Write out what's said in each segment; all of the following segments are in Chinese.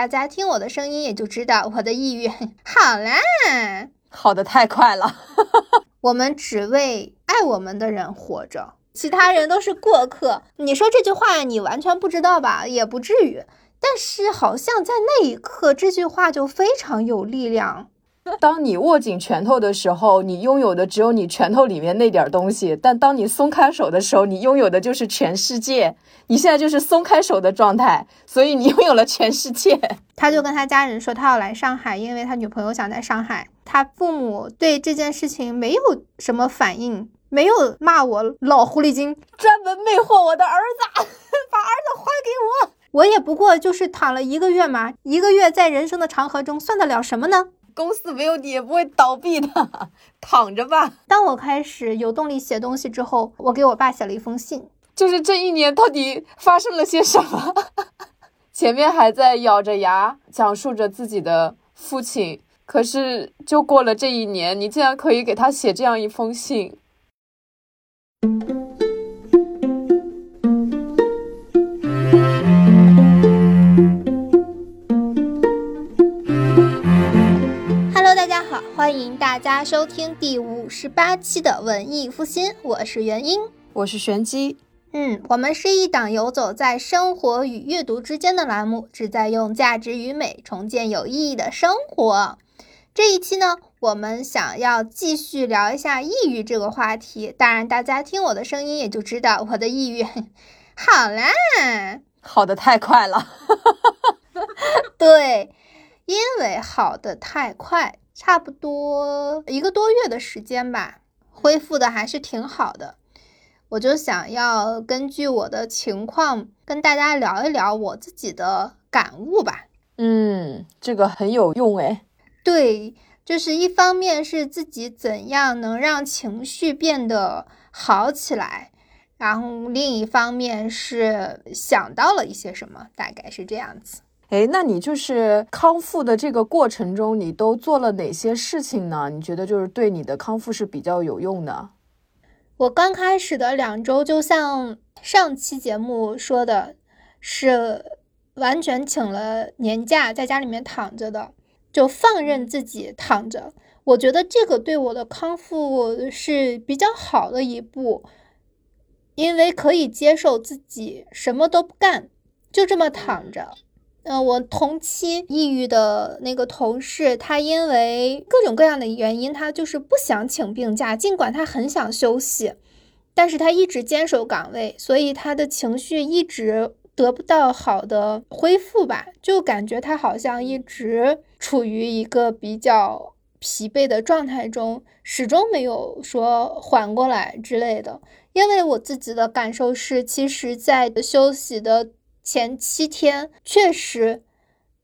大家听我的声音也就知道我的抑郁 好啦，好的太快了。我们只为爱我们的人活着，其他人都是过客。你说这句话，你完全不知道吧？也不至于。但是好像在那一刻，这句话就非常有力量。当你握紧拳头的时候，你拥有的只有你拳头里面那点东西；但当你松开手的时候，你拥有的就是全世界。你现在就是松开手的状态，所以你拥有了全世界。他就跟他家人说，他要来上海，因为他女朋友想在上海。他父母对这件事情没有什么反应，没有骂我老狐狸精，专门魅惑我的儿子，把儿子还给我。我也不过就是躺了一个月嘛，一个月在人生的长河中算得了什么呢？公司没有你也不会倒闭的，躺着吧。当我开始有动力写东西之后，我给我爸写了一封信，就是这一年到底发生了些什么？前面还在咬着牙讲述着自己的父亲，可是就过了这一年，你竟然可以给他写这样一封信。欢迎大家收听第五十八期的文艺复兴，我是元英，我是玄机。嗯，我们是一档游走在生活与阅读之间的栏目，旨在用价值与美重建有意义的生活。这一期呢，我们想要继续聊一下抑郁这个话题。当然，大家听我的声音也就知道我的抑郁 好啦，好的太快了。对，因为好的太快。差不多一个多月的时间吧，恢复的还是挺好的。我就想要根据我的情况跟大家聊一聊我自己的感悟吧。嗯，这个很有用哎。对，就是一方面是自己怎样能让情绪变得好起来，然后另一方面是想到了一些什么，大概是这样子。哎，那你就是康复的这个过程中，你都做了哪些事情呢？你觉得就是对你的康复是比较有用的？我刚开始的两周，就像上期节目说的，是完全请了年假，在家里面躺着的，就放任自己躺着。我觉得这个对我的康复是比较好的一步，因为可以接受自己什么都不干，就这么躺着。嗯，我同期抑郁的那个同事，他因为各种各样的原因，他就是不想请病假，尽管他很想休息，但是他一直坚守岗位，所以他的情绪一直得不到好的恢复吧，就感觉他好像一直处于一个比较疲惫的状态中，始终没有说缓过来之类的。因为我自己的感受是，其实，在休息的。前七天确实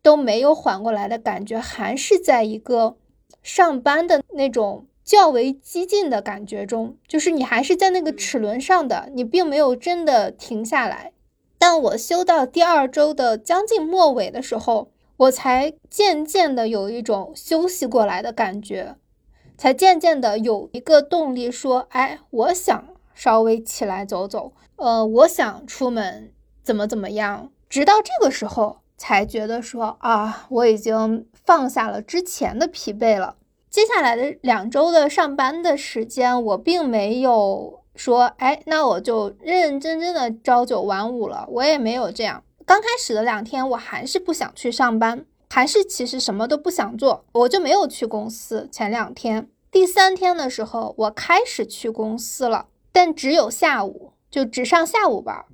都没有缓过来的感觉，还是在一个上班的那种较为激进的感觉中，就是你还是在那个齿轮上的，你并没有真的停下来。但我休到第二周的将近末尾的时候，我才渐渐的有一种休息过来的感觉，才渐渐的有一个动力说，哎，我想稍微起来走走，呃，我想出门。怎么怎么样？直到这个时候才觉得说啊，我已经放下了之前的疲惫了。接下来的两周的上班的时间，我并没有说，哎，那我就认认真真的朝九晚五了。我也没有这样。刚开始的两天，我还是不想去上班，还是其实什么都不想做，我就没有去公司。前两天，第三天的时候，我开始去公司了，但只有下午，就只上下午班。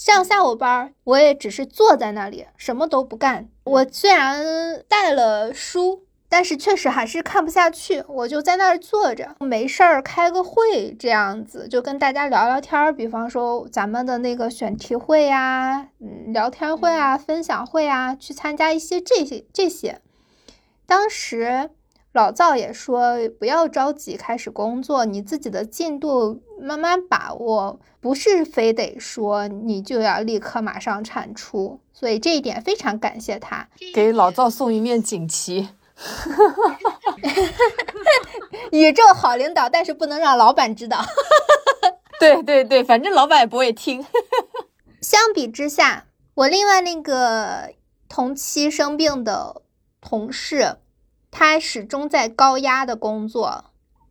上下午班，我也只是坐在那里，什么都不干。我虽然带了书，但是确实还是看不下去。我就在那儿坐着，没事儿开个会，这样子就跟大家聊聊天儿。比方说咱们的那个选题会呀，嗯，聊天会啊，分享会啊，去参加一些这些这些。当时。老赵也说不要着急开始工作，你自己的进度慢慢把握，不是非得说你就要立刻马上产出。所以这一点非常感谢他，给老赵送一面锦旗。宇宙好领导，但是不能让老板知道。对对对，反正老板也不会听。相比之下，我另外那个。同期生病的同事，他始终在高压的工作，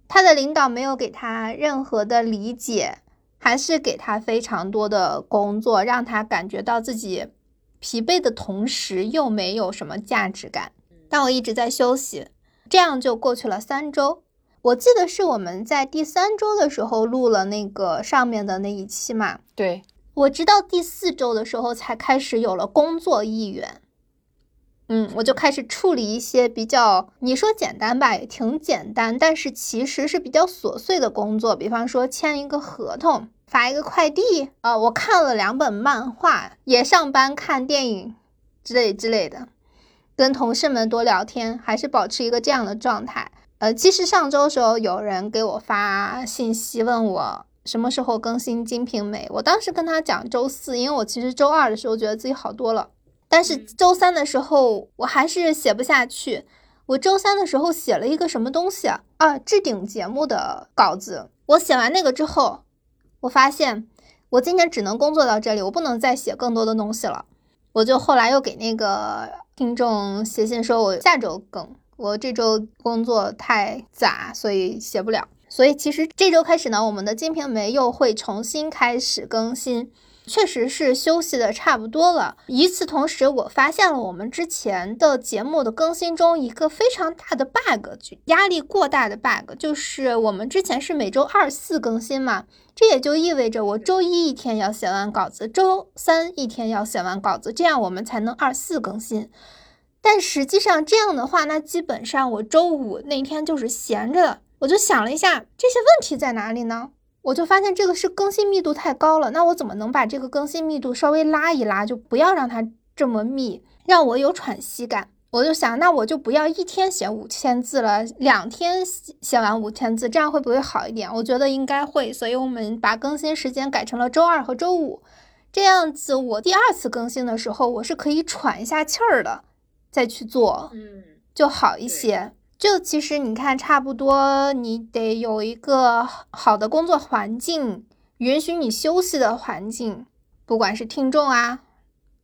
他的领导没有给他任何的理解，还是给他非常多的工作，让他感觉到自己疲惫的同时又没有什么价值感。但我一直在休息，这样就过去了三周。我记得是我们在第三周的时候录了那个上面的那一期嘛。对，我直到第四周的时候才开始有了工作意愿。嗯，我就开始处理一些比较，你说简单吧，也挺简单，但是其实是比较琐碎的工作，比方说签一个合同、发一个快递。呃，我看了两本漫画，也上班看电影之类之类的，跟同事们多聊天，还是保持一个这样的状态。呃，其实上周时候有人给我发信息问我什么时候更新《金瓶梅》，我当时跟他讲周四，因为我其实周二的时候觉得自己好多了，但是周三的时候我还是写不下去。我周三的时候写了一个什么东西啊？啊，置顶节目的稿子。我写完那个之后，我发现我今天只能工作到这里，我不能再写更多的东西了。我就后来又给那个听众写信说，我下周更。我这周工作太杂，所以写不了。所以其实这周开始呢，我们的《金瓶梅》又会重新开始更新，确实是休息的差不多了。与此同时，我发现了我们之前的节目的更新中一个非常大的 bug，就压力过大的 bug，就是我们之前是每周二四更新嘛，这也就意味着我周一一天要写完稿子，周三一天要写完稿子，这样我们才能二四更新。但实际上这样的话，那基本上我周五那天就是闲着的。我就想了一下，这些问题在哪里呢？我就发现这个是更新密度太高了。那我怎么能把这个更新密度稍微拉一拉，就不要让它这么密，让我有喘息感？我就想，那我就不要一天写五千字了，两天写完五千字，这样会不会好一点？我觉得应该会。所以我们把更新时间改成了周二和周五，这样子我第二次更新的时候，我是可以喘一下气儿的。再去做，嗯，就好一些。就其实你看，差不多你得有一个好的工作环境，允许你休息的环境，不管是听众啊、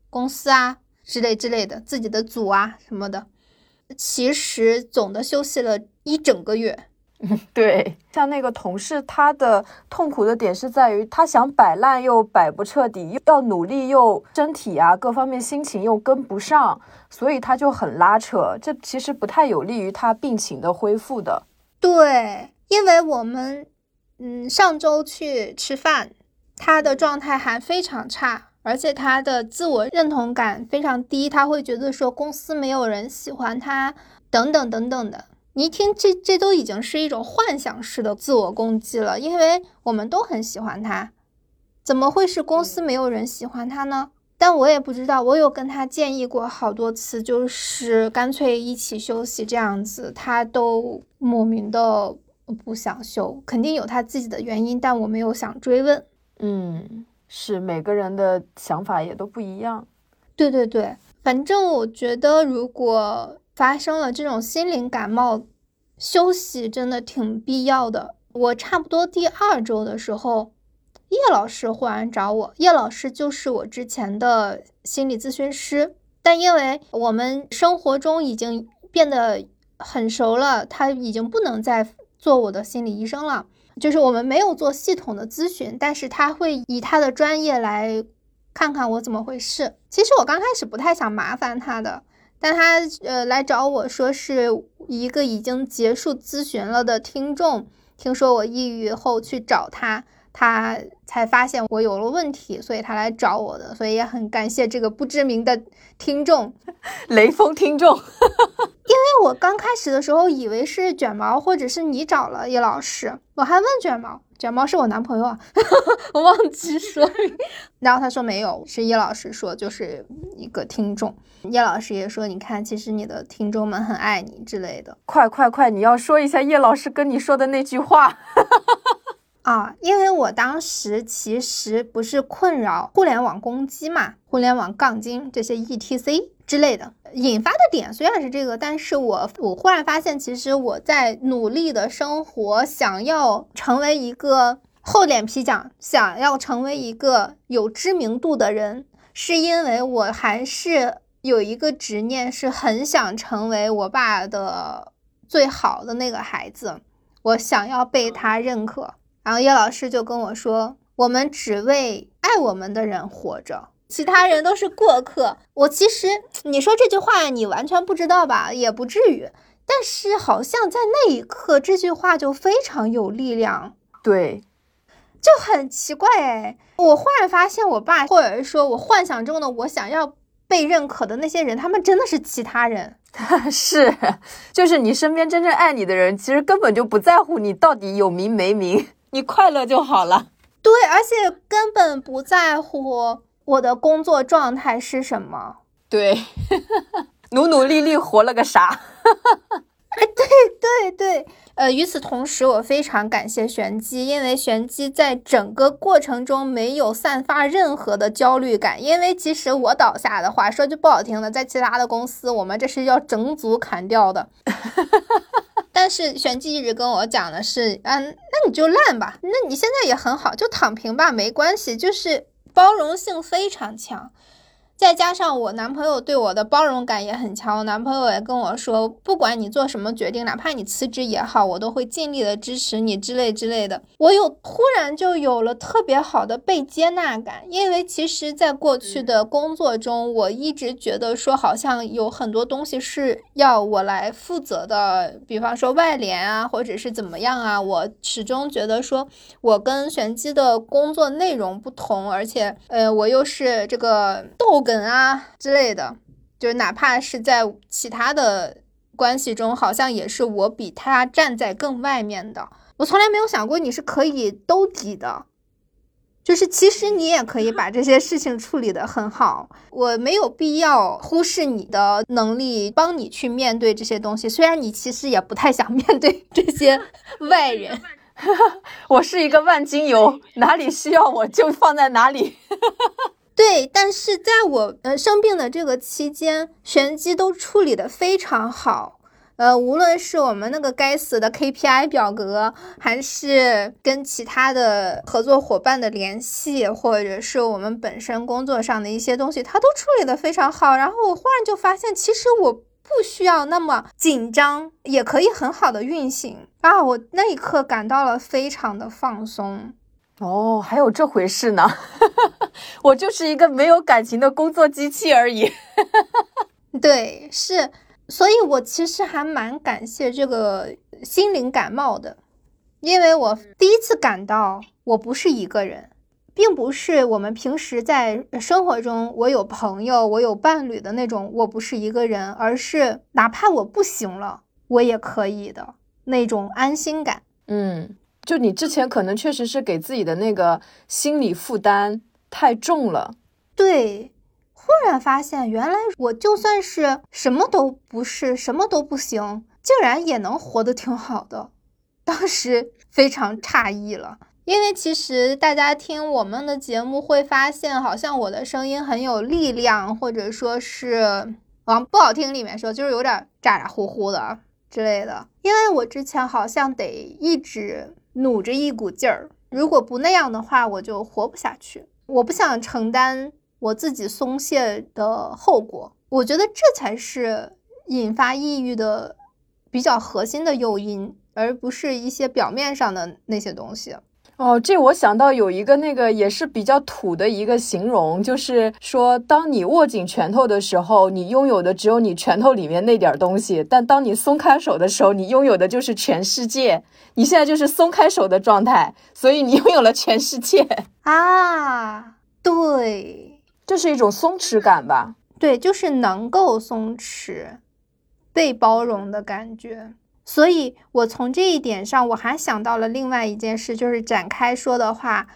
公司啊之类之类的，自己的组啊什么的，其实总的休息了一整个月。对，像那个同事，他的痛苦的点是在于，他想摆烂又摆不彻底，又要努力又身体啊各方面心情又跟不上，所以他就很拉扯。这其实不太有利于他病情的恢复的。对，因为我们嗯上周去吃饭，他的状态还非常差，而且他的自我认同感非常低，他会觉得说公司没有人喜欢他，等等等等的。你一听，这这都已经是一种幻想式的自我攻击了，因为我们都很喜欢他，怎么会是公司没有人喜欢他呢？但我也不知道，我有跟他建议过好多次，就是干脆一起休息这样子，他都莫名的不想休，肯定有他自己的原因，但我没有想追问。嗯，是每个人的想法也都不一样。对对对，反正我觉得如果。发生了这种心灵感冒，休息真的挺必要的。我差不多第二周的时候，叶老师忽然找我。叶老师就是我之前的心理咨询师，但因为我们生活中已经变得很熟了，他已经不能再做我的心理医生了。就是我们没有做系统的咨询，但是他会以他的专业来看看我怎么回事。其实我刚开始不太想麻烦他的。但他呃来找我说是一个已经结束咨询了的听众，听说我抑郁后去找他，他才发现我有了问题，所以他来找我的，所以也很感谢这个不知名的听众，雷锋听众，因为我刚开始的时候以为是卷毛或者是你找了叶老师，我还问卷毛。卷毛是我男朋友啊，我忘记说。然后他说没有，是叶老师说，就是一个听众。叶老师也说，你看，其实你的听众们很爱你之类的。快快快，你要说一下叶老师跟你说的那句话啊！因为我当时其实不是困扰互联网攻击嘛，互联网杠精这些 ETC 之类的。引发的点虽然是这个，但是我我忽然发现，其实我在努力的生活，想要成为一个厚脸皮讲，想要成为一个有知名度的人，是因为我还是有一个执念，是很想成为我爸的最好的那个孩子，我想要被他认可。然后叶老师就跟我说：“我们只为爱我们的人活着，其他人都是过客。”我其实你说这句话，你完全不知道吧？也不至于。但是好像在那一刻，这句话就非常有力量。对，就很奇怪哎。我忽然发现，我爸或者是说我幻想中的我想要被认可的那些人，他们真的是其他人。是，就是你身边真正爱你的人，其实根本就不在乎你到底有名没名。你快乐就好了，对，而且根本不在乎我的工作状态是什么，对，努努力力活了个啥？哎，对对对，呃，与此同时，我非常感谢玄机，因为玄机在整个过程中没有散发任何的焦虑感，因为即使我倒下的话，说句不好听的，在其他的公司，我们这是要整组砍掉的。但是玄机一直跟我讲的是，嗯，那你就烂吧，那你现在也很好，就躺平吧，没关系，就是包容性非常强。再加上我男朋友对我的包容感也很强，我男朋友也跟我说，不管你做什么决定，哪怕你辞职也好，我都会尽力的支持你之类之类的。我有突然就有了特别好的被接纳感，因为其实，在过去的工作中，我一直觉得说好像有很多东西是要我来负责的，比方说外联啊，或者是怎么样啊，我始终觉得说我跟玄机的工作内容不同，而且呃，我又是这个逗。梗啊之类的，就是哪怕是在其他的关系中，好像也是我比他站在更外面的。我从来没有想过你是可以兜底的，就是其实你也可以把这些事情处理得很好。我没有必要忽视你的能力，帮你去面对这些东西。虽然你其实也不太想面对这些外人。我是一个万金油，哪里需要我就放在哪里。对，但是在我呃生病的这个期间，玄机都处理的非常好。呃，无论是我们那个该死的 KPI 表格，还是跟其他的合作伙伴的联系，或者是我们本身工作上的一些东西，他都处理的非常好。然后我忽然就发现，其实我不需要那么紧张，也可以很好的运行啊！我那一刻感到了非常的放松。哦，还有这回事呢！我就是一个没有感情的工作机器而已。对，是，所以我其实还蛮感谢这个心灵感冒的，因为我第一次感到我不是一个人，并不是我们平时在生活中我有朋友、我有伴侣的那种我不是一个人，而是哪怕我不行了，我也可以的那种安心感。嗯。就你之前可能确实是给自己的那个心理负担太重了，对，忽然发现原来我就算是什么都不是，什么都不行，竟然也能活得挺好的，当时非常诧异了。因为其实大家听我们的节目会发现，好像我的声音很有力量，或者说是往不好听里面说，就是有点咋咋呼呼的之类的。因为我之前好像得一直。努着一股劲儿，如果不那样的话，我就活不下去。我不想承担我自己松懈的后果。我觉得这才是引发抑郁的比较核心的诱因，而不是一些表面上的那些东西。哦，这我想到有一个那个也是比较土的一个形容，就是说，当你握紧拳头的时候，你拥有的只有你拳头里面那点东西；但当你松开手的时候，你拥有的就是全世界。你现在就是松开手的状态，所以你拥有了全世界 啊！对，这是一种松弛感吧？对，就是能够松弛、被包容的感觉。所以，我从这一点上，我还想到了另外一件事，就是展开说的话，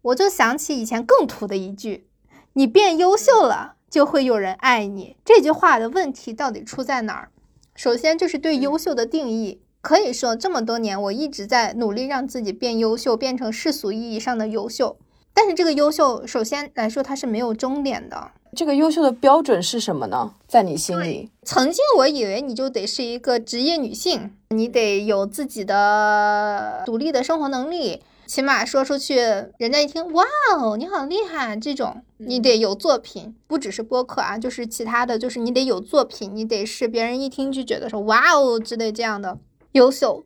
我就想起以前更土的一句：“你变优秀了，就会有人爱你。”这句话的问题到底出在哪儿？首先就是对优秀的定义，可以说这么多年我一直在努力让自己变优秀，变成世俗意义上的优秀。但是这个优秀，首先来说它是没有终点的。这个优秀的标准是什么呢？在你心里，曾经我以为你就得是一个职业女性，你得有自己的独立的生活能力。起码说出去，人家一听，哇哦，你好厉害，这种你得有作品，不只是播客啊，就是其他的就是你得有作品，你得是别人一听就觉得说哇哦之类这样的优秀。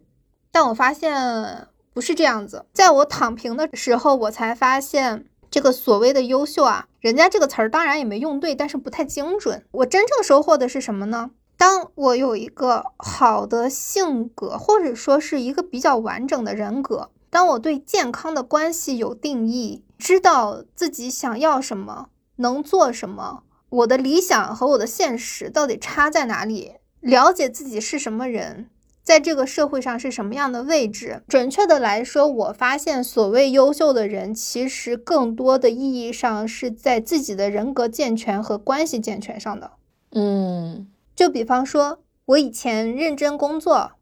但我发现不是这样子，在我躺平的时候，我才发现这个所谓的优秀啊，人家这个词儿当然也没用对，但是不太精准。我真正收获的是什么呢？当我有一个好的性格，或者说是一个比较完整的人格，当我对健康的关系有定义，知道自己想要什么，能做什么，我的理想和我的现实到底差在哪里，了解自己是什么人，在这个社会上是什么样的位置。准确的来说，我发现所谓优秀的人，其实更多的意义上是在自己的人格健全和关系健全上的。嗯。就比方说，我以前认真工作，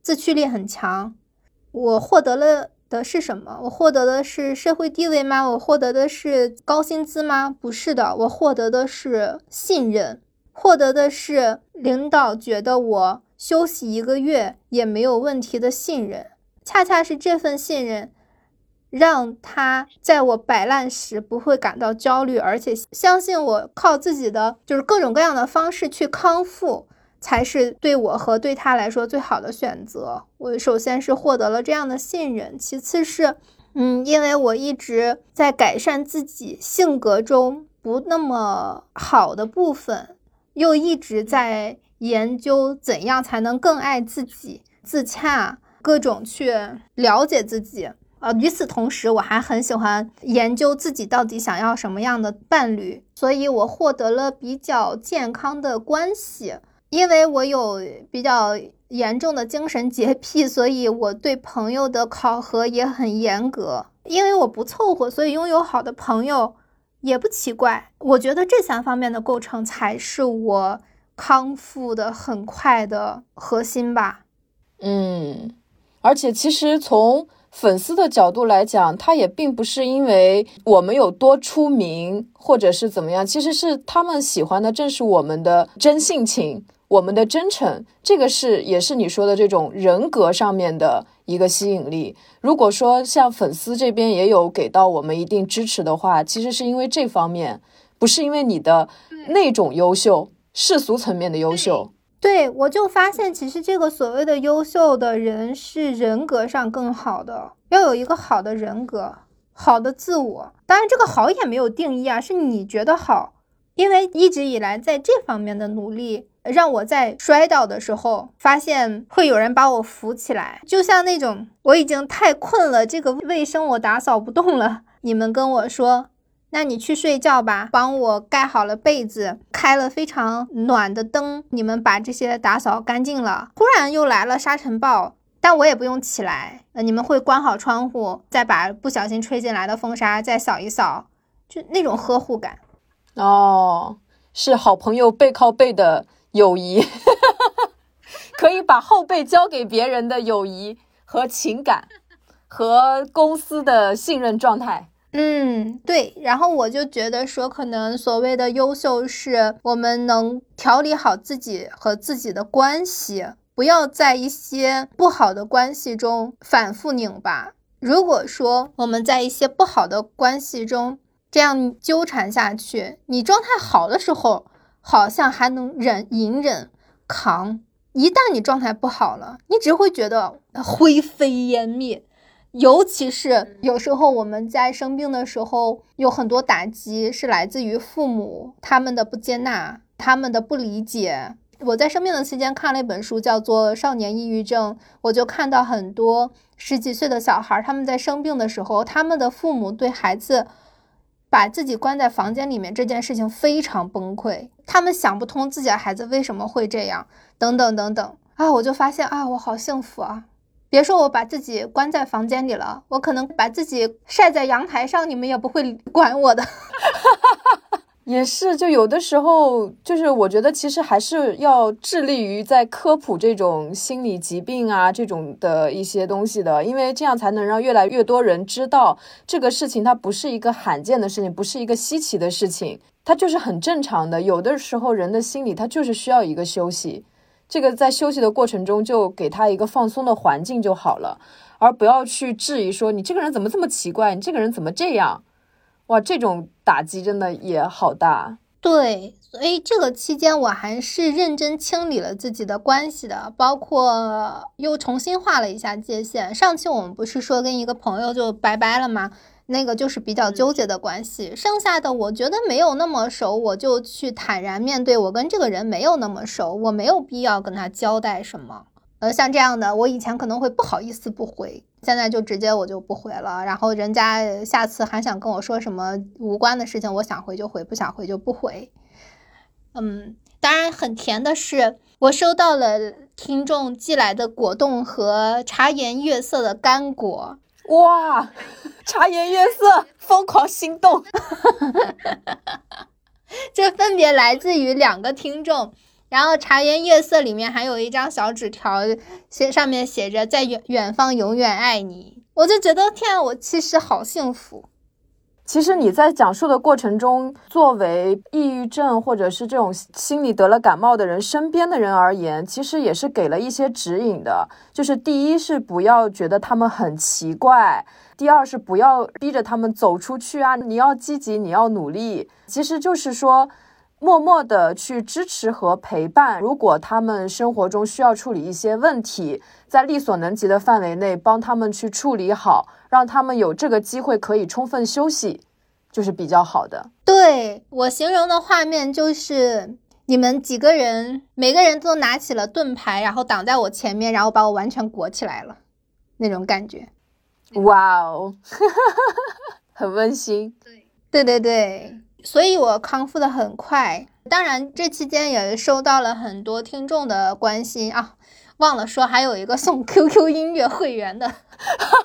自驱力很强，我获得了的是什么？我获得的是社会地位吗？我获得的是高薪资吗？不是的，我获得的是信任，获得的是领导觉得我休息一个月也没有问题的信任。恰恰是这份信任。让他在我摆烂时不会感到焦虑，而且相信我靠自己的就是各种各样的方式去康复，才是对我和对他来说最好的选择。我首先是获得了这样的信任，其次是，嗯，因为我一直在改善自己性格中不那么好的部分，又一直在研究怎样才能更爱自己、自洽，各种去了解自己。呃，与此同时，我还很喜欢研究自己到底想要什么样的伴侣，所以我获得了比较健康的关系。因为我有比较严重的精神洁癖，所以我对朋友的考核也很严格。因为我不凑合，所以拥有好的朋友也不奇怪。我觉得这三方面的构成才是我康复的很快的核心吧。嗯，而且其实从粉丝的角度来讲，他也并不是因为我们有多出名，或者是怎么样，其实是他们喜欢的正是我们的真性情，我们的真诚，这个是也是你说的这种人格上面的一个吸引力。如果说像粉丝这边也有给到我们一定支持的话，其实是因为这方面，不是因为你的那种优秀，世俗层面的优秀。对，我就发现，其实这个所谓的优秀的人是人格上更好的，要有一个好的人格，好的自我。当然，这个好也没有定义啊，是你觉得好。因为一直以来在这方面的努力，让我在摔倒的时候，发现会有人把我扶起来。就像那种我已经太困了，这个卫生我打扫不动了，你们跟我说。那你去睡觉吧，帮我盖好了被子，开了非常暖的灯，你们把这些打扫干净了。忽然又来了沙尘暴，但我也不用起来，呃，你们会关好窗户，再把不小心吹进来的风沙再扫一扫，就那种呵护感。哦，是好朋友背靠背的友谊，可以把后背交给别人的友谊和情感，和公司的信任状态。嗯，对，然后我就觉得说，可能所谓的优秀，是我们能调理好自己和自己的关系，不要在一些不好的关系中反复拧巴。如果说我们在一些不好的关系中这样纠缠下去，你状态好的时候，好像还能忍、隐忍、扛；一旦你状态不好了，你只会觉得灰飞烟灭。尤其是有时候我们在生病的时候，有很多打击是来自于父母他们的不接纳，他们的不理解。我在生病的期间看了一本书，叫做《少年抑郁症》，我就看到很多十几岁的小孩，他们在生病的时候，他们的父母对孩子把自己关在房间里面这件事情非常崩溃，他们想不通自己的孩子为什么会这样，等等等等啊，我就发现啊，我好幸福啊。别说我把自己关在房间里了，我可能把自己晒在阳台上，你们也不会管我的。也是，就有的时候，就是我觉得其实还是要致力于在科普这种心理疾病啊这种的一些东西的，因为这样才能让越来越多人知道这个事情它不是一个罕见的事情，不是一个稀奇的事情，它就是很正常的。有的时候人的心理他就是需要一个休息。这个在休息的过程中就给他一个放松的环境就好了，而不要去质疑说你这个人怎么这么奇怪，你这个人怎么这样，哇，这种打击真的也好大。对，所以这个期间我还是认真清理了自己的关系的，包括又重新画了一下界限。上期我们不是说跟一个朋友就拜拜了吗？那个就是比较纠结的关系，剩下的我觉得没有那么熟，我就去坦然面对，我跟这个人没有那么熟，我没有必要跟他交代什么。呃，像这样的，我以前可能会不好意思不回，现在就直接我就不回了。然后人家下次还想跟我说什么无关的事情，我想回就回，不想回就不回。嗯，当然很甜的是，我收到了听众寄来的果冻和茶颜悦色的干果。哇，茶颜悦色，疯狂心动。这分别来自于两个听众，然后茶颜悦色里面还有一张小纸条，写上面写着“在远远方永远爱你”，我就觉得天啊，我其实好幸福。其实你在讲述的过程中，作为抑郁症或者是这种心理得了感冒的人身边的人而言，其实也是给了一些指引的。就是第一是不要觉得他们很奇怪，第二是不要逼着他们走出去啊，你要积极，你要努力。其实就是说，默默的去支持和陪伴。如果他们生活中需要处理一些问题，在力所能及的范围内帮他们去处理好。让他们有这个机会可以充分休息，就是比较好的。对我形容的画面就是你们几个人，每个人都拿起了盾牌，然后挡在我前面，然后把我完全裹起来了，那种感觉。哇哦，很温馨。对对对对，所以我康复的很快。当然，这期间也收到了很多听众的关心啊，忘了说还有一个送 QQ 音乐会员的。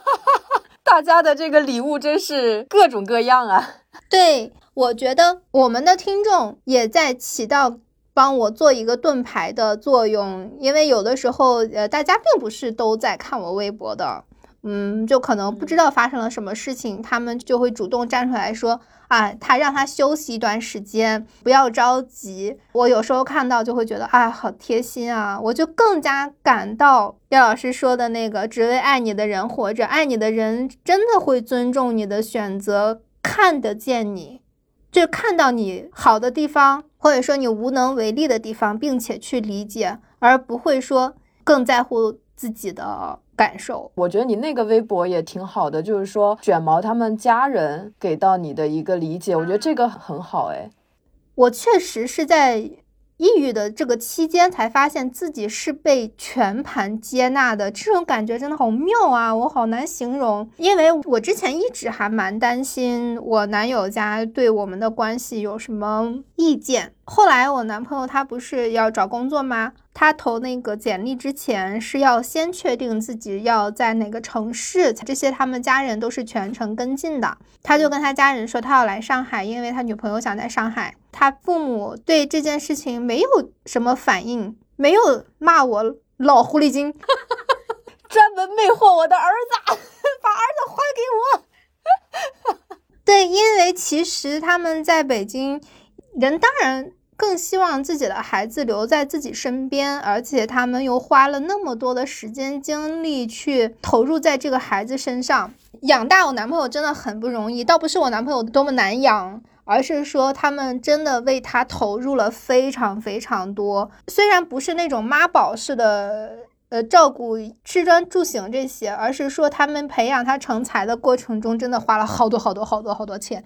大家的这个礼物真是各种各样啊！对，我觉得我们的听众也在起到帮我做一个盾牌的作用，因为有的时候，呃，大家并不是都在看我微博的。嗯，就可能不知道发生了什么事情，他们就会主动站出来说啊，他让他休息一段时间，不要着急。我有时候看到就会觉得啊，好贴心啊，我就更加感到叶老师说的那个，只为爱你的人活着，爱你的人真的会尊重你的选择，看得见你，就看到你好的地方，或者说你无能为力的地方，并且去理解，而不会说更在乎自己的。感受，我觉得你那个微博也挺好的，就是说卷毛他们家人给到你的一个理解，我觉得这个很好哎。我确实是在。抑郁的这个期间，才发现自己是被全盘接纳的，这种感觉真的好妙啊！我好难形容，因为我之前一直还蛮担心我男友家对我们的关系有什么意见。后来我男朋友他不是要找工作吗？他投那个简历之前是要先确定自己要在哪个城市，这些他们家人都是全程跟进的。他就跟他家人说他要来上海，因为他女朋友想在上海。他父母对这件事情没有什么反应，没有骂我老狐狸精，专门魅惑我的儿子，把儿子还给我。对，因为其实他们在北京，人当然更希望自己的孩子留在自己身边，而且他们又花了那么多的时间精力去投入在这个孩子身上，养大我男朋友真的很不容易，倒不是我男朋友多么难养。而是说，他们真的为他投入了非常非常多，虽然不是那种妈宝式的，呃，照顾吃穿住行这些，而是说他们培养他成才的过程中，真的花了好多好多好多好多钱，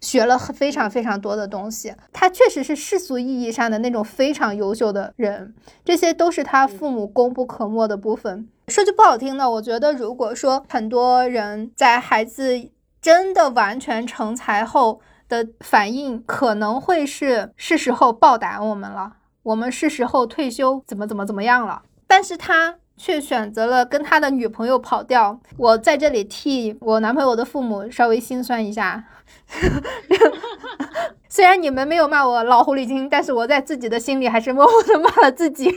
学了非常非常多的东西。他确实是世俗意义上的那种非常优秀的人，这些都是他父母功不可没的部分。说句不好听的，我觉得如果说很多人在孩子真的完全成才后，的反应可能会是是时候报答我们了，我们是时候退休，怎么怎么怎么样了？但是他却选择了跟他的女朋友跑掉。我在这里替我男朋友的父母稍微心酸一下，虽然你们没有骂我老狐狸精，但是我在自己的心里还是默默的骂了自己。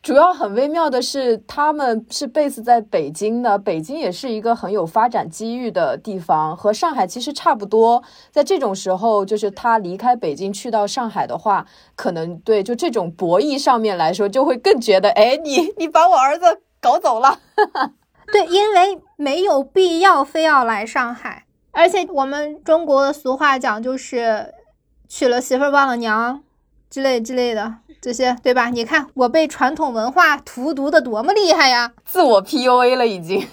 主要很微妙的是，他们是 base 在北京的，北京也是一个很有发展机遇的地方，和上海其实差不多。在这种时候，就是他离开北京去到上海的话，可能对就这种博弈上面来说，就会更觉得，哎，你你把我儿子搞走了。对，因为没有必要非要来上海，而且我们中国的俗话讲就是娶了媳妇忘了娘。之类之类的这些，对吧？你看我被传统文化荼毒的多么厉害呀！自我 PUA 了已经。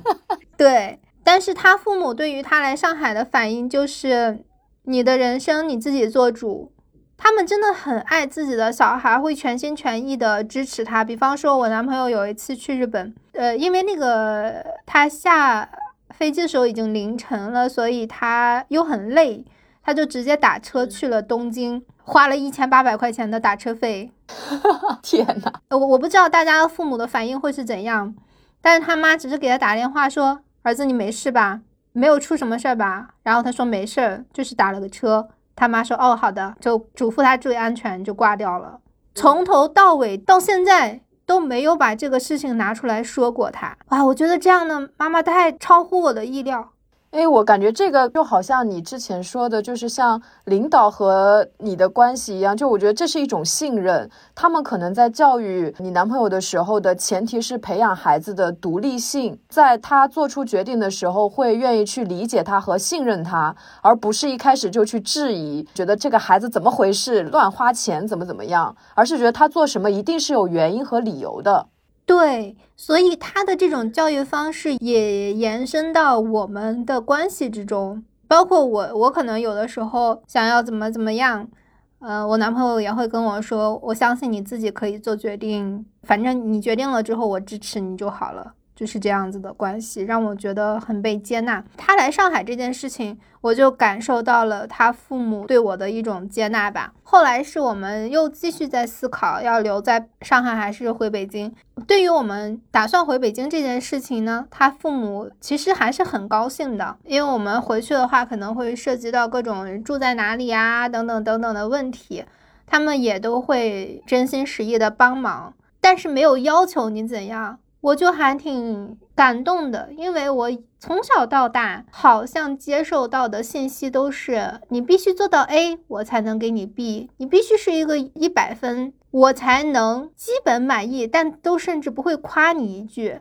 对，但是他父母对于他来上海的反应就是，你的人生你自己做主。他们真的很爱自己的小孩，会全心全意的支持他。比方说，我男朋友有一次去日本，呃，因为那个他下飞机的时候已经凌晨了，所以他又很累。他就直接打车去了东京，花了一千八百块钱的打车费。天呐，我我不知道大家父母的反应会是怎样，但是他妈只是给他打电话说：“儿子，你没事吧？没有出什么事儿吧？”然后他说：“没事儿，就是打了个车。”他妈说：“哦，好的。”就嘱咐他注意安全，就挂掉了。从头到尾到现在都没有把这个事情拿出来说过。他哇，我觉得这样的妈妈太超乎我的意料。哎，我感觉这个就好像你之前说的，就是像领导和你的关系一样，就我觉得这是一种信任。他们可能在教育你男朋友的时候的前提是培养孩子的独立性，在他做出决定的时候会愿意去理解他和信任他，而不是一开始就去质疑，觉得这个孩子怎么回事，乱花钱怎么怎么样，而是觉得他做什么一定是有原因和理由的。对，所以他的这种教育方式也延伸到我们的关系之中，包括我，我可能有的时候想要怎么怎么样，呃，我男朋友也会跟我说，我相信你自己可以做决定，反正你决定了之后，我支持你就好了。就是这样子的关系，让我觉得很被接纳。他来上海这件事情，我就感受到了他父母对我的一种接纳吧。后来是我们又继续在思考要留在上海还是回北京。对于我们打算回北京这件事情呢，他父母其实还是很高兴的，因为我们回去的话可能会涉及到各种住在哪里啊等等等等的问题，他们也都会真心实意的帮忙，但是没有要求你怎样。我就还挺感动的，因为我从小到大好像接受到的信息都是你必须做到 A，我才能给你 B，你必须是一个一百分，我才能基本满意，但都甚至不会夸你一句，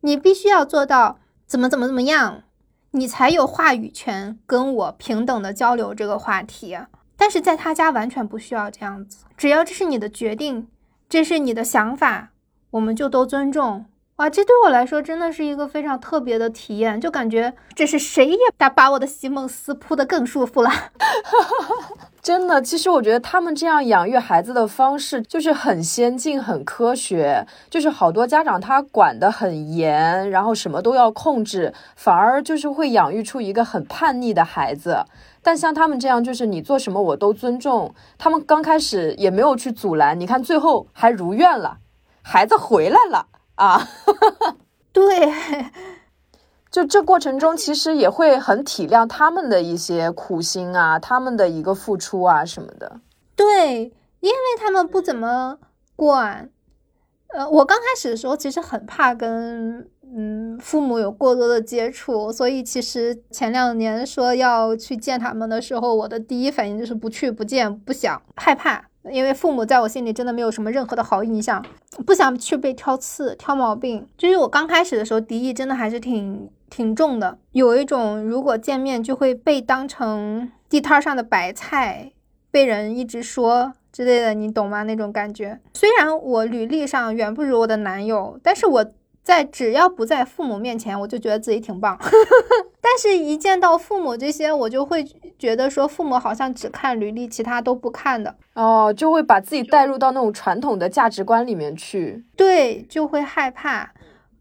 你必须要做到怎么怎么怎么样，你才有话语权跟我平等的交流这个话题。但是在他家完全不需要这样子，只要这是你的决定，这是你的想法，我们就都尊重。哇，这对我来说真的是一个非常特别的体验，就感觉这是谁也把把我的席梦思铺得更舒服了。真的，其实我觉得他们这样养育孩子的方式就是很先进、很科学。就是好多家长他管得很严，然后什么都要控制，反而就是会养育出一个很叛逆的孩子。但像他们这样，就是你做什么我都尊重。他们刚开始也没有去阻拦，你看最后还如愿了，孩子回来了。啊，对，就这过程中，其实也会很体谅他们的一些苦心啊，他们的一个付出啊什么的。对，因为他们不怎么管。呃，我刚开始的时候其实很怕跟嗯父母有过多的接触，所以其实前两年说要去见他们的时候，我的第一反应就是不去、不见、不想、害怕。因为父母在我心里真的没有什么任何的好印象，不想去被挑刺、挑毛病。就是我刚开始的时候，敌意真的还是挺挺重的，有一种如果见面就会被当成地摊上的白菜，被人一直说之类的，你懂吗？那种感觉。虽然我履历上远不如我的男友，但是我。在只要不在父母面前，我就觉得自己挺棒。但是，一见到父母这些，我就会觉得说，父母好像只看履历，其他都不看的。哦，就会把自己带入到那种传统的价值观里面去。对，就会害怕。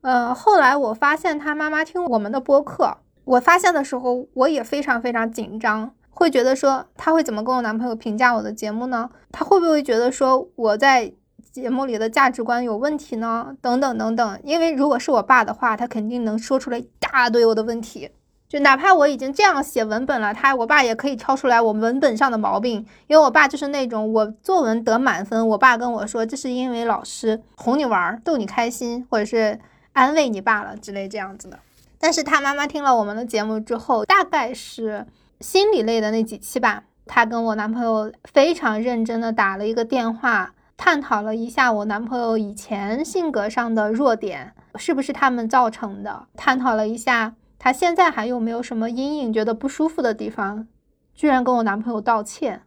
嗯，后来我发现他妈妈听我们的播客，我发现的时候，我也非常非常紧张，会觉得说他会怎么跟我男朋友评价我的节目呢？他会不会觉得说我在？节目里的价值观有问题呢，等等等等。因为如果是我爸的话，他肯定能说出来一大堆我的问题。就哪怕我已经这样写文本了，他我爸也可以挑出来我文本上的毛病，因为我爸就是那种我作文得满分，我爸跟我说这是因为老师哄你玩儿，逗你开心，或者是安慰你罢了之类这样子的。但是他妈妈听了我们的节目之后，大概是心理类的那几期吧，他跟我男朋友非常认真的打了一个电话，探讨了一下我男朋友以前性格上的弱点是不是他们造成的，探讨了一下。他现在还有没有什么阴影？觉得不舒服的地方，居然跟我男朋友道歉，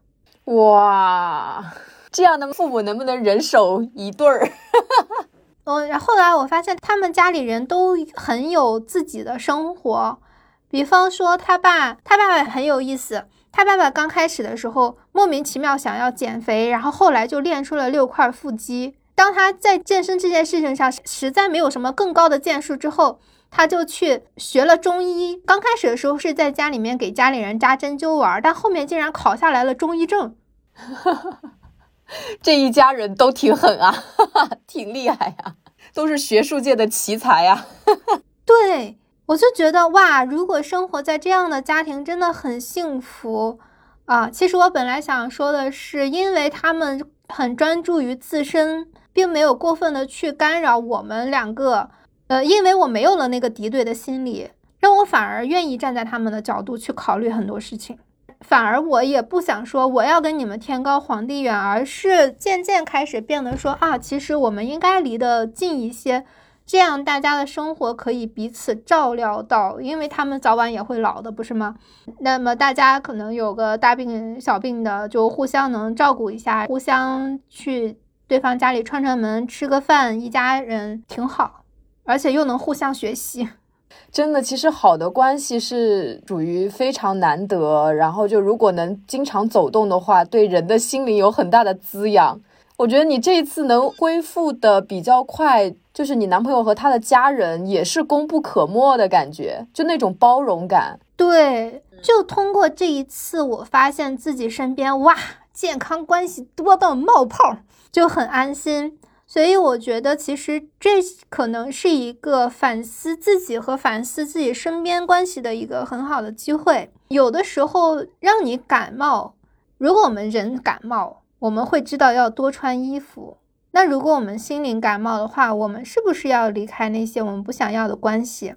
哇！这样的父母能不能人手一对儿？嗯，然后来我发现他们家里人都很有自己的生活，比方说他爸，他爸爸很有意思。他爸爸刚开始的时候莫名其妙想要减肥，然后后来就练出了六块腹肌。当他在健身这件事情上实在没有什么更高的建树之后。他就去学了中医，刚开始的时候是在家里面给家里人扎针灸玩，但后面竟然考下来了中医证。这一家人都挺狠啊，挺厉害呀，都是学术界的奇才呀。对，我就觉得哇，如果生活在这样的家庭，真的很幸福啊。其实我本来想说的是，因为他们很专注于自身，并没有过分的去干扰我们两个。呃，因为我没有了那个敌对的心理，让我反而愿意站在他们的角度去考虑很多事情，反而我也不想说我要跟你们天高皇帝远，而是渐渐开始变得说啊，其实我们应该离得近一些，这样大家的生活可以彼此照料到，因为他们早晚也会老的，不是吗？那么大家可能有个大病小病的，就互相能照顾一下，互相去对方家里串串门，吃个饭，一家人挺好。而且又能互相学习，真的，其实好的关系是属于非常难得。然后就如果能经常走动的话，对人的心灵有很大的滋养。我觉得你这一次能恢复的比较快，就是你男朋友和他的家人也是功不可没的感觉，就那种包容感。对，就通过这一次，我发现自己身边哇，健康关系多到冒泡，就很安心。所以我觉得，其实这可能是一个反思自己和反思自己身边关系的一个很好的机会。有的时候让你感冒，如果我们人感冒，我们会知道要多穿衣服。那如果我们心灵感冒的话，我们是不是要离开那些我们不想要的关系？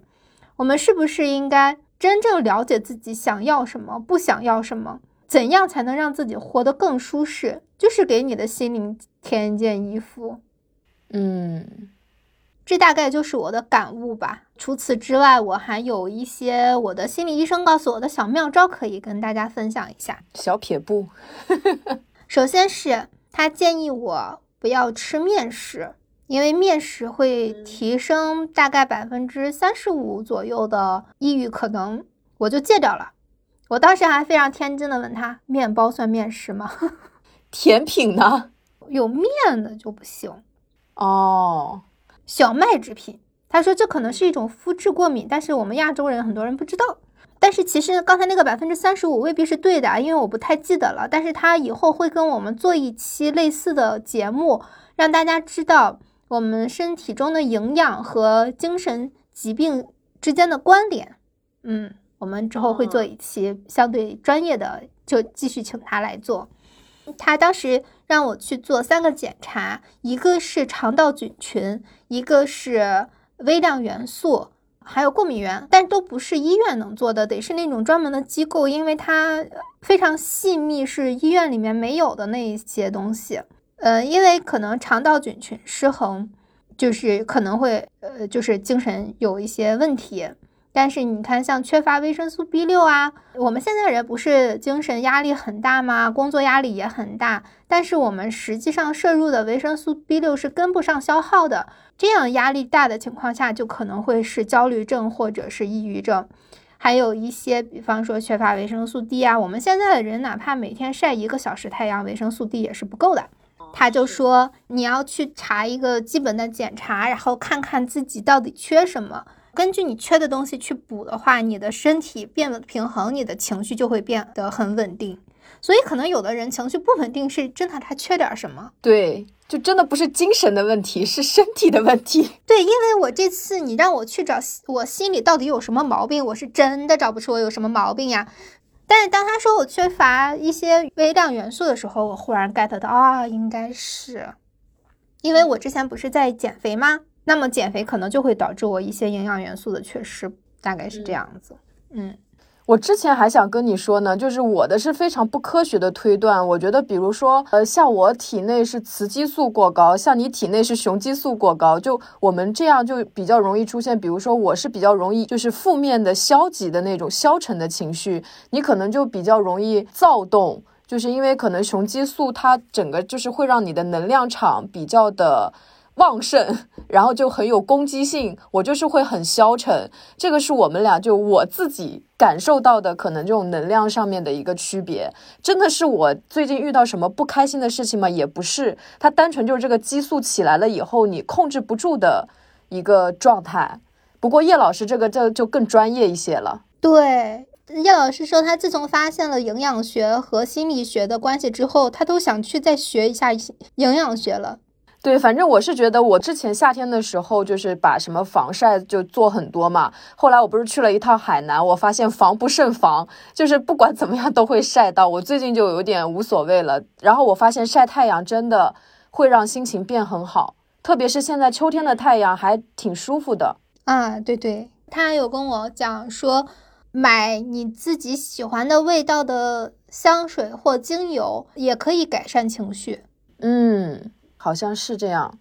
我们是不是应该真正了解自己想要什么，不想要什么？怎样才能让自己活得更舒适？就是给你的心灵添一件衣服。嗯，这大概就是我的感悟吧。除此之外，我还有一些我的心理医生告诉我的小妙招可以跟大家分享一下。小撇步，首先是他建议我不要吃面食，因为面食会提升大概百分之三十五左右的抑郁可能，我就戒掉了。我当时还非常天真的问他：面包算面食吗？甜品呢？有面的就不行。哦，小麦制品，他说这可能是一种肤质过敏，但是我们亚洲人很多人不知道。但是其实刚才那个百分之三十五未必是对的，因为我不太记得了。但是他以后会跟我们做一期类似的节目，让大家知道我们身体中的营养和精神疾病之间的关联。嗯，我们之后会做一期相对专业的，就继续请他来做。他当时让我去做三个检查，一个是肠道菌群，一个是微量元素，还有过敏原，但都不是医院能做的，得是那种专门的机构，因为它非常细密，是医院里面没有的那一些东西。呃，因为可能肠道菌群失衡，就是可能会呃，就是精神有一些问题。但是你看，像缺乏维生素 B 六啊，我们现在人不是精神压力很大吗？工作压力也很大，但是我们实际上摄入的维生素 B 六是跟不上消耗的，这样压力大的情况下，就可能会是焦虑症或者是抑郁症。还有一些，比方说缺乏维生素 D 啊，我们现在的人哪怕每天晒一个小时太阳，维生素 D 也是不够的。他就说你要去查一个基本的检查，然后看看自己到底缺什么。根据你缺的东西去补的话，你的身体变得平衡，你的情绪就会变得很稳定。所以可能有的人情绪不稳定，是真的他缺点什么。对，就真的不是精神的问题，是身体的问题。对，因为我这次你让我去找我心里到底有什么毛病，我是真的找不出我有什么毛病呀。但是当他说我缺乏一些微量元素的时候，我忽然 get 到啊，应该是因为我之前不是在减肥吗？那么减肥可能就会导致我一些营养元素的缺失，大概是这样子。嗯。我之前还想跟你说呢，就是我的是非常不科学的推断。我觉得，比如说，呃，像我体内是雌激素过高，像你体内是雄激素过高，就我们这样就比较容易出现。比如说，我是比较容易就是负面的、消极的那种消沉的情绪，你可能就比较容易躁动，就是因为可能雄激素它整个就是会让你的能量场比较的。旺盛，然后就很有攻击性。我就是会很消沉，这个是我们俩就我自己感受到的，可能这种能量上面的一个区别。真的是我最近遇到什么不开心的事情吗？也不是，它单纯就是这个激素起来了以后，你控制不住的一个状态。不过叶老师这个就就更专业一些了。对，叶老师说他自从发现了营养学和心理学的关系之后，他都想去再学一下营养学了。对，反正我是觉得，我之前夏天的时候就是把什么防晒就做很多嘛。后来我不是去了一趟海南，我发现防不胜防，就是不管怎么样都会晒到。我最近就有点无所谓了。然后我发现晒太阳真的会让心情变很好，特别是现在秋天的太阳还挺舒服的。啊，对对，他有跟我讲说，买你自己喜欢的味道的香水或精油也可以改善情绪。嗯。好像是这样，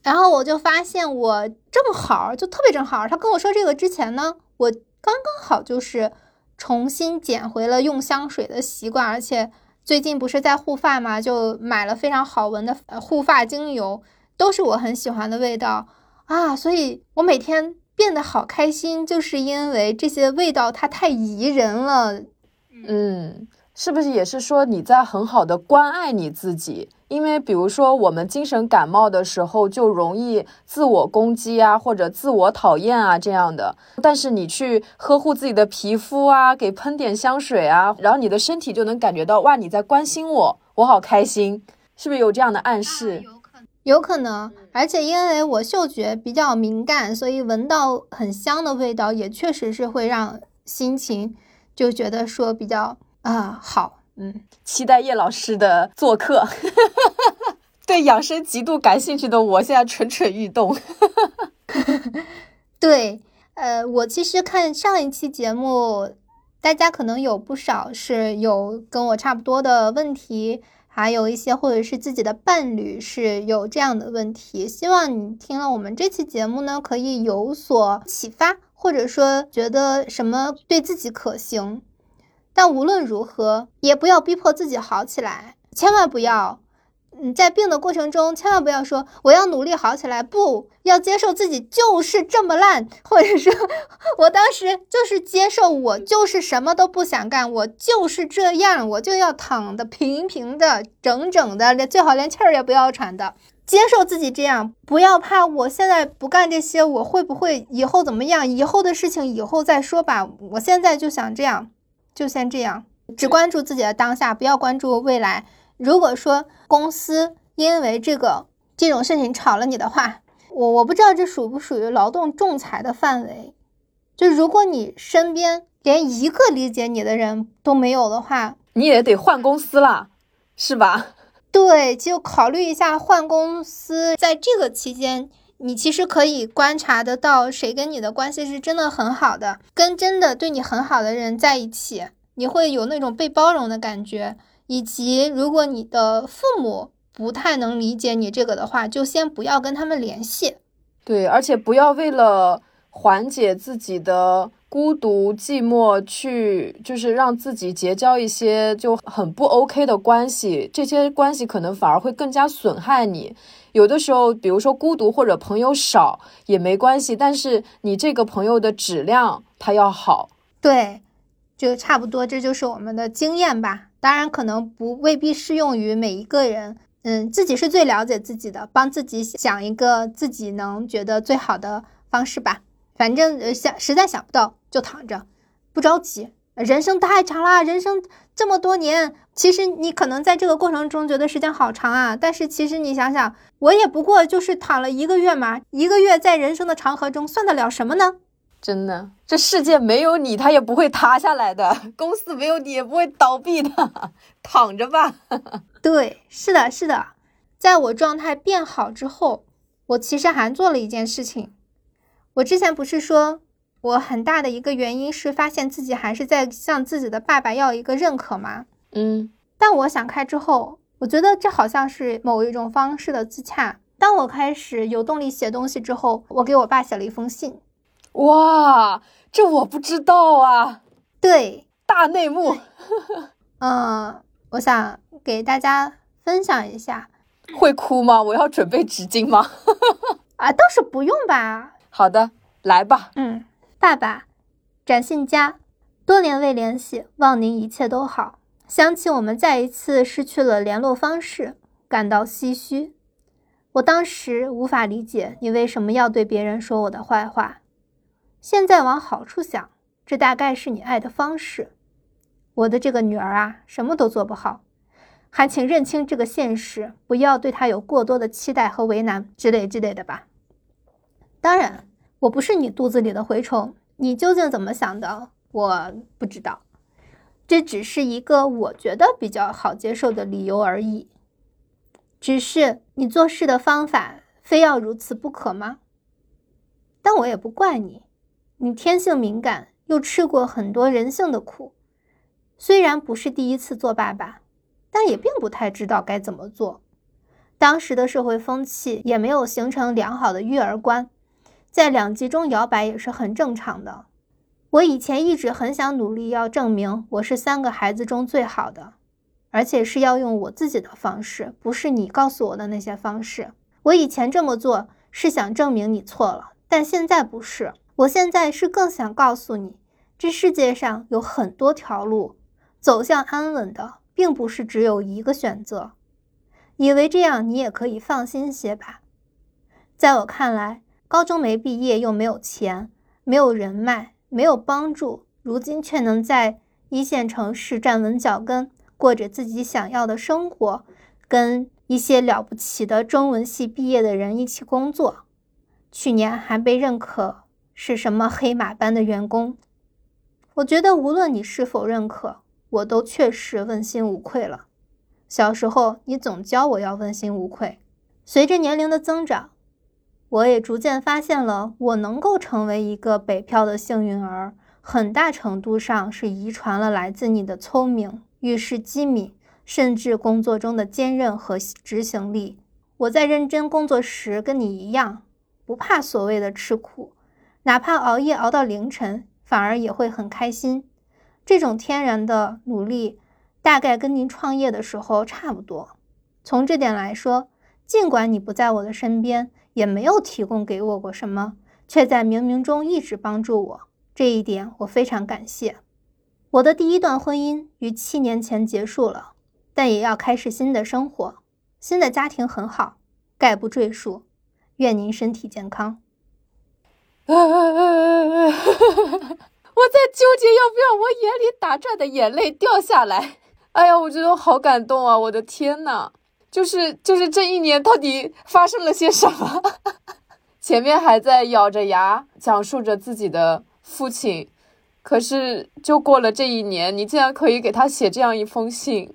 然后我就发现我正好就特别正好，他跟我说这个之前呢，我刚刚好就是重新捡回了用香水的习惯，而且最近不是在护发嘛，就买了非常好闻的护发精油，都是我很喜欢的味道。啊，所以我每天变得好开心，就是因为这些味道它太宜人了，嗯。是不是也是说你在很好的关爱你自己？因为比如说我们精神感冒的时候就容易自我攻击啊，或者自我讨厌啊这样的。但是你去呵护自己的皮肤啊，给喷点香水啊，然后你的身体就能感觉到哇，你在关心我，我好开心，是不是有这样的暗示？有可能，有可能。而且因为我嗅觉比较敏感，所以闻到很香的味道也确实是会让心情就觉得说比较。啊，好，嗯，期待叶老师的做客。对养生极度感兴趣的我，现在蠢蠢欲动。对，呃，我其实看上一期节目，大家可能有不少是有跟我差不多的问题，还有一些或者是自己的伴侣是有这样的问题。希望你听了我们这期节目呢，可以有所启发，或者说觉得什么对自己可行。但无论如何，也不要逼迫自己好起来，千万不要。嗯，在病的过程中，千万不要说我要努力好起来，不要接受自己就是这么烂，或者说我当时就是接受我就是什么都不想干，我就是这样，我就要躺的平平的、整整的，连最好连气儿也不要喘的，接受自己这样，不要怕。我现在不干这些，我会不会以后怎么样？以后的事情以后再说吧。我现在就想这样。就先这样，只关注自己的当下，不要关注未来。如果说公司因为这个这种事情炒了你的话，我我不知道这属不属于劳动仲裁的范围。就如果你身边连一个理解你的人都没有的话，你也得换公司了，是吧？对，就考虑一下换公司。在这个期间。你其实可以观察得到，谁跟你的关系是真的很好的，跟真的对你很好的人在一起，你会有那种被包容的感觉。以及如果你的父母不太能理解你这个的话，就先不要跟他们联系。对，而且不要为了缓解自己的孤独寂寞，去就是让自己结交一些就很不 OK 的关系，这些关系可能反而会更加损害你。有的时候，比如说孤独或者朋友少也没关系，但是你这个朋友的质量它要好。对，就差不多，这就是我们的经验吧。当然，可能不未必适用于每一个人。嗯，自己是最了解自己的，帮自己想一个自己能觉得最好的方式吧。反正呃想实在想不到就躺着，不着急，人生太长啦，人生这么多年，其实你可能在这个过程中觉得时间好长啊，但是其实你想想，我也不过就是躺了一个月嘛，一个月在人生的长河中算得了什么呢？真的，这世界没有你，它也不会塌下来的；公司没有你，也不会倒闭的。躺着吧。对，是的，是的。在我状态变好之后，我其实还做了一件事情。我之前不是说。我很大的一个原因是发现自己还是在向自己的爸爸要一个认可吗，嗯，但我想开之后，我觉得这好像是某一种方式的自洽。当我开始有动力写东西之后，我给我爸写了一封信。哇，这我不知道啊，对，大内幕。嗯，我想给大家分享一下。会哭吗？我要准备纸巾吗？啊，倒是不用吧。好的，来吧。嗯。爸爸，展信佳，多年未联系，望您一切都好。想起我们再一次失去了联络方式，感到唏嘘。我当时无法理解你为什么要对别人说我的坏话。现在往好处想，这大概是你爱的方式。我的这个女儿啊，什么都做不好，还请认清这个现实，不要对她有过多的期待和为难之类之类的吧。当然。我不是你肚子里的蛔虫，你究竟怎么想的？我不知道，这只是一个我觉得比较好接受的理由而已。只是你做事的方法非要如此不可吗？但我也不怪你，你天性敏感，又吃过很多人性的苦。虽然不是第一次做爸爸，但也并不太知道该怎么做。当时的社会风气也没有形成良好的育儿观。在两极中摇摆也是很正常的。我以前一直很想努力，要证明我是三个孩子中最好的，而且是要用我自己的方式，不是你告诉我的那些方式。我以前这么做是想证明你错了，但现在不是。我现在是更想告诉你，这世界上有很多条路，走向安稳的并不是只有一个选择。以为这样你也可以放心些吧？在我看来。高中没毕业，又没有钱，没有人脉，没有帮助，如今却能在一线城市站稳脚跟，过着自己想要的生活，跟一些了不起的中文系毕业的人一起工作，去年还被认可是什么黑马般的员工。我觉得无论你是否认可，我都确实问心无愧了。小时候你总教我要问心无愧，随着年龄的增长。我也逐渐发现了，我能够成为一个北漂的幸运儿，很大程度上是遗传了来自你的聪明、遇事机敏，甚至工作中的坚韧和执行力。我在认真工作时跟你一样，不怕所谓的吃苦，哪怕熬夜熬到凌晨，反而也会很开心。这种天然的努力，大概跟您创业的时候差不多。从这点来说，尽管你不在我的身边。也没有提供给我过什么，却在冥冥中一直帮助我，这一点我非常感谢。我的第一段婚姻于七年前结束了，但也要开始新的生活，新的家庭很好，概不赘述。愿您身体健康。我在纠结要不要我眼里打转的眼泪掉下来。哎呀，我觉得我好感动啊！我的天呐！就是就是这一年到底发生了些什么？前面还在咬着牙讲述着自己的父亲，可是就过了这一年，你竟然可以给他写这样一封信。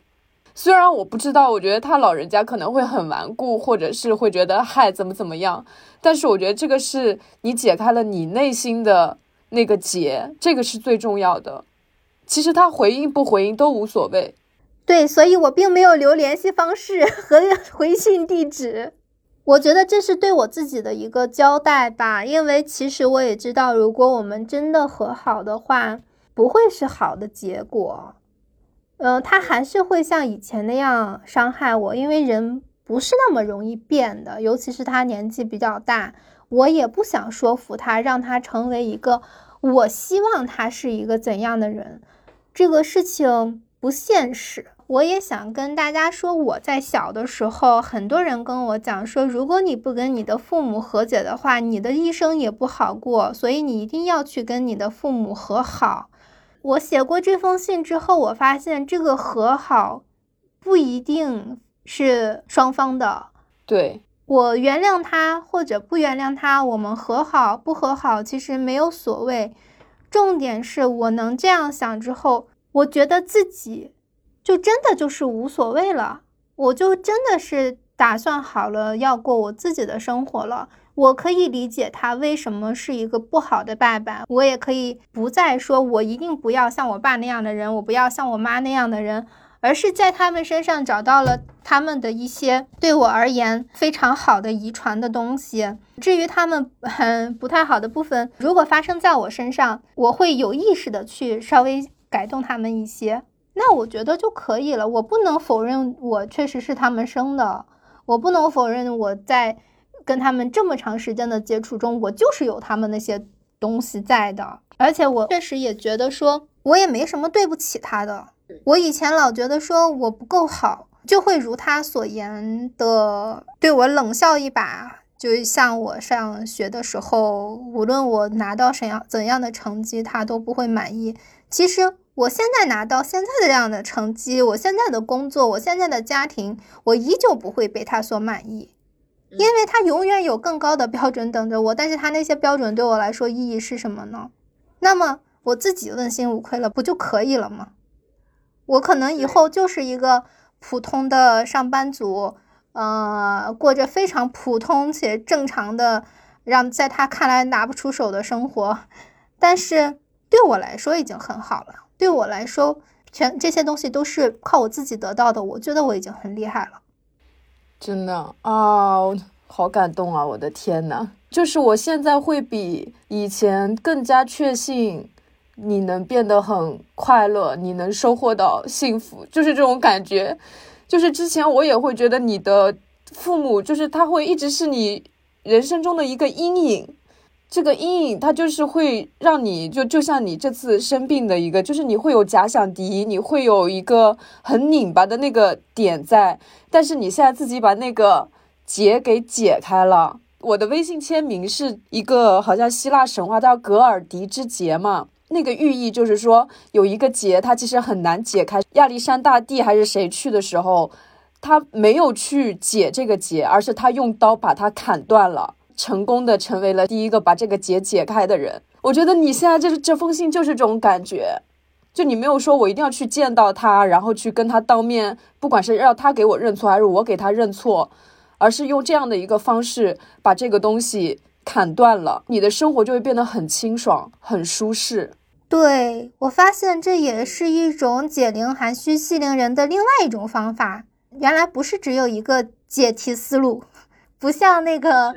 虽然我不知道，我觉得他老人家可能会很顽固，或者是会觉得嗨怎么怎么样，但是我觉得这个是你解开了你内心的那个结，这个是最重要的。其实他回应不回应都无所谓。对，所以我并没有留联系方式 和回信地址。我觉得这是对我自己的一个交代吧，因为其实我也知道，如果我们真的和好的话，不会是好的结果。嗯，他还是会像以前那样伤害我，因为人不是那么容易变的，尤其是他年纪比较大，我也不想说服他，让他成为一个我希望他是一个怎样的人，这个事情不现实。我也想跟大家说，我在小的时候，很多人跟我讲说，如果你不跟你的父母和解的话，你的一生也不好过，所以你一定要去跟你的父母和好。我写过这封信之后，我发现这个和好不一定是双方的。对我原谅他或者不原谅他，我们和好不和好其实没有所谓。重点是我能这样想之后，我觉得自己就真的就是无所谓了，我就真的是打算好了要过我自己的生活了。我可以理解他为什么是一个不好的爸爸，我也可以不再说我一定不要像我爸那样的人，我不要像我妈那样的人，而是在他们身上找到了他们的一些对我而言非常好的遗传的东西。至于他们很不太好的部分，如果发生在我身上，我会有意识的去稍微改动他们一些，那我觉得就可以了。我不能否认我确实是他们生的，我不能否认我在。跟他们这么长时间的接触中，我就是有他们那些东西在的，而且我确实也觉得说，我也没什么对不起他的。我以前老觉得说我不够好，就会如他所言的对我冷笑一把。就像我上学的时候，无论我拿到怎样怎样的成绩，他都不会满意。其实我现在拿到现在的这样的成绩，我现在的工作，我现在的家庭，我依旧不会被他所满意。因为他永远有更高的标准等着我，但是他那些标准对我来说意义是什么呢？那么我自己问心无愧了，不就可以了吗？我可能以后就是一个普通的上班族，呃，过着非常普通且正常的，让在他看来拿不出手的生活，但是对我来说已经很好了。对我来说，全这些东西都是靠我自己得到的，我觉得我已经很厉害了。真的啊，好感动啊！我的天呐，就是我现在会比以前更加确信你能变得很快乐，你能收获到幸福，就是这种感觉。就是之前我也会觉得你的父母，就是他会一直是你人生中的一个阴影。这个阴影，它就是会让你就就像你这次生病的一个，就是你会有假想敌，你会有一个很拧巴的那个点在，但是你现在自己把那个结给解开了。我的微信签名是一个好像希腊神话叫格尔迪之结嘛，那个寓意就是说有一个结，它其实很难解开。亚历山大帝还是谁去的时候，他没有去解这个结，而是他用刀把它砍断了。成功的成为了第一个把这个结解开的人。我觉得你现在这这封信就是这种感觉，就你没有说我一定要去见到他，然后去跟他当面，不管是让他给我认错还是我给他认错，而是用这样的一个方式把这个东西砍断了，你的生活就会变得很清爽、很舒适。对我发现这也是一种解铃还须系铃人的另外一种方法。原来不是只有一个解题思路，不像那个。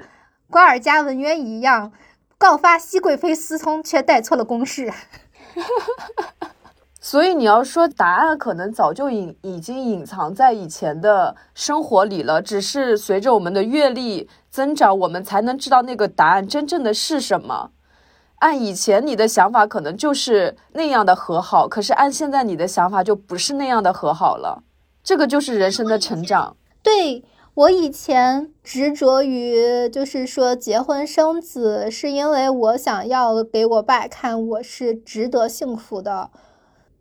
瓜尔佳文渊一样，告发熹贵妃私通，却带错了公式。所以你要说答案可能早就隐已经隐藏在以前的生活里了，只是随着我们的阅历增长，我们才能知道那个答案真正的是什么。按以前你的想法，可能就是那样的和好，可是按现在你的想法，就不是那样的和好了。这个就是人生的成长。对。我以前执着于，就是说结婚生子，是因为我想要给我爸看我是值得幸福的。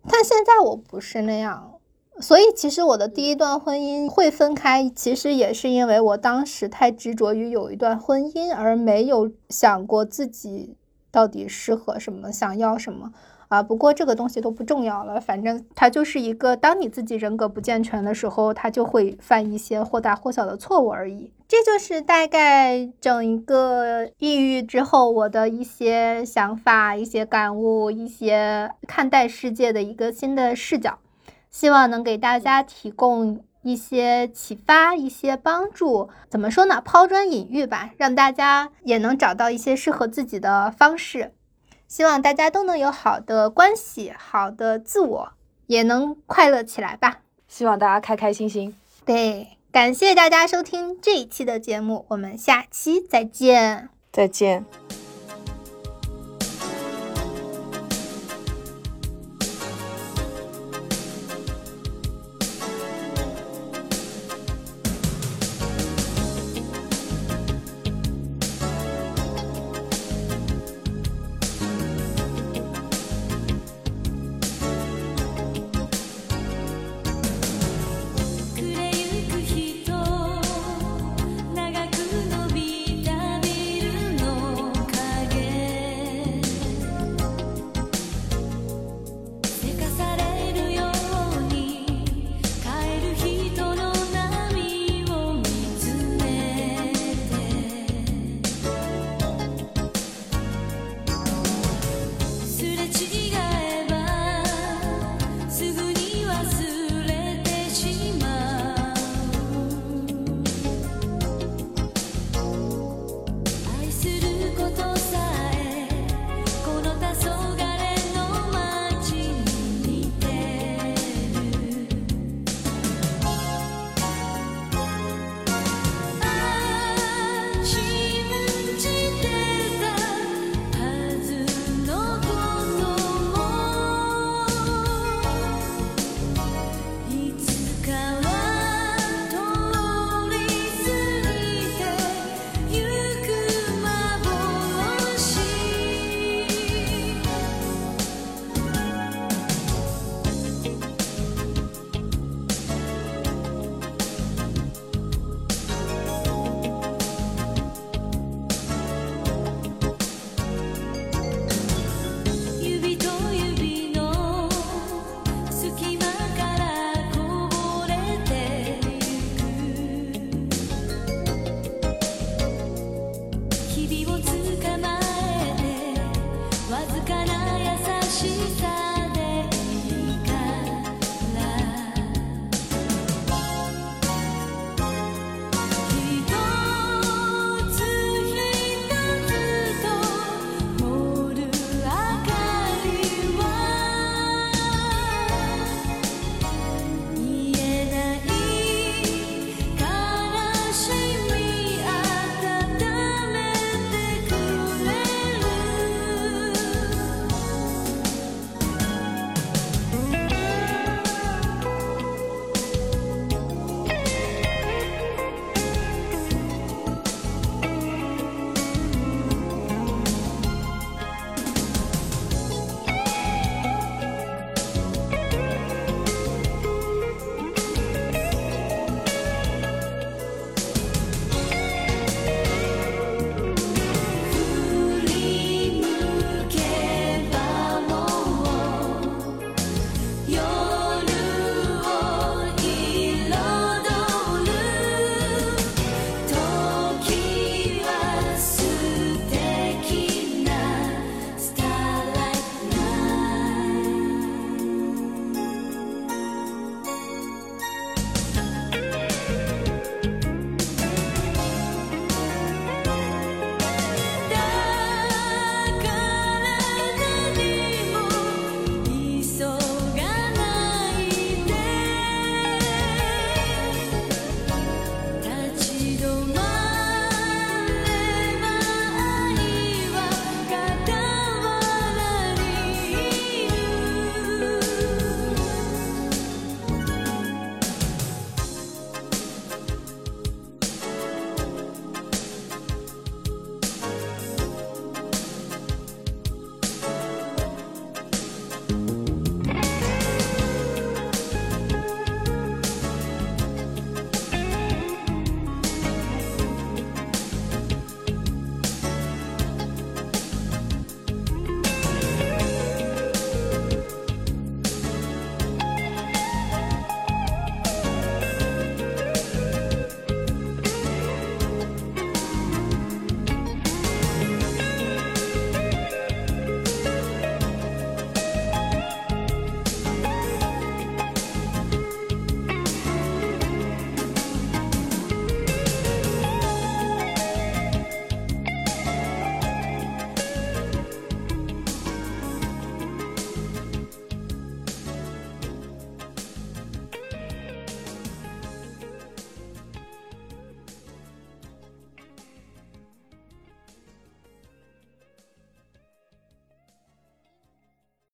但现在我不是那样，所以其实我的第一段婚姻会分开，其实也是因为我当时太执着于有一段婚姻，而没有想过自己到底适合什么，想要什么。啊，不过这个东西都不重要了，反正它就是一个，当你自己人格不健全的时候，它就会犯一些或大或小的错误而已。这就是大概整一个抑郁之后我的一些想法、一些感悟、一些看待世界的一个新的视角，希望能给大家提供一些启发、一些帮助。怎么说呢？抛砖引玉吧，让大家也能找到一些适合自己的方式。希望大家都能有好的关系，好的自我，也能快乐起来吧。希望大家开开心心。对，感谢大家收听这一期的节目，我们下期再见。再见。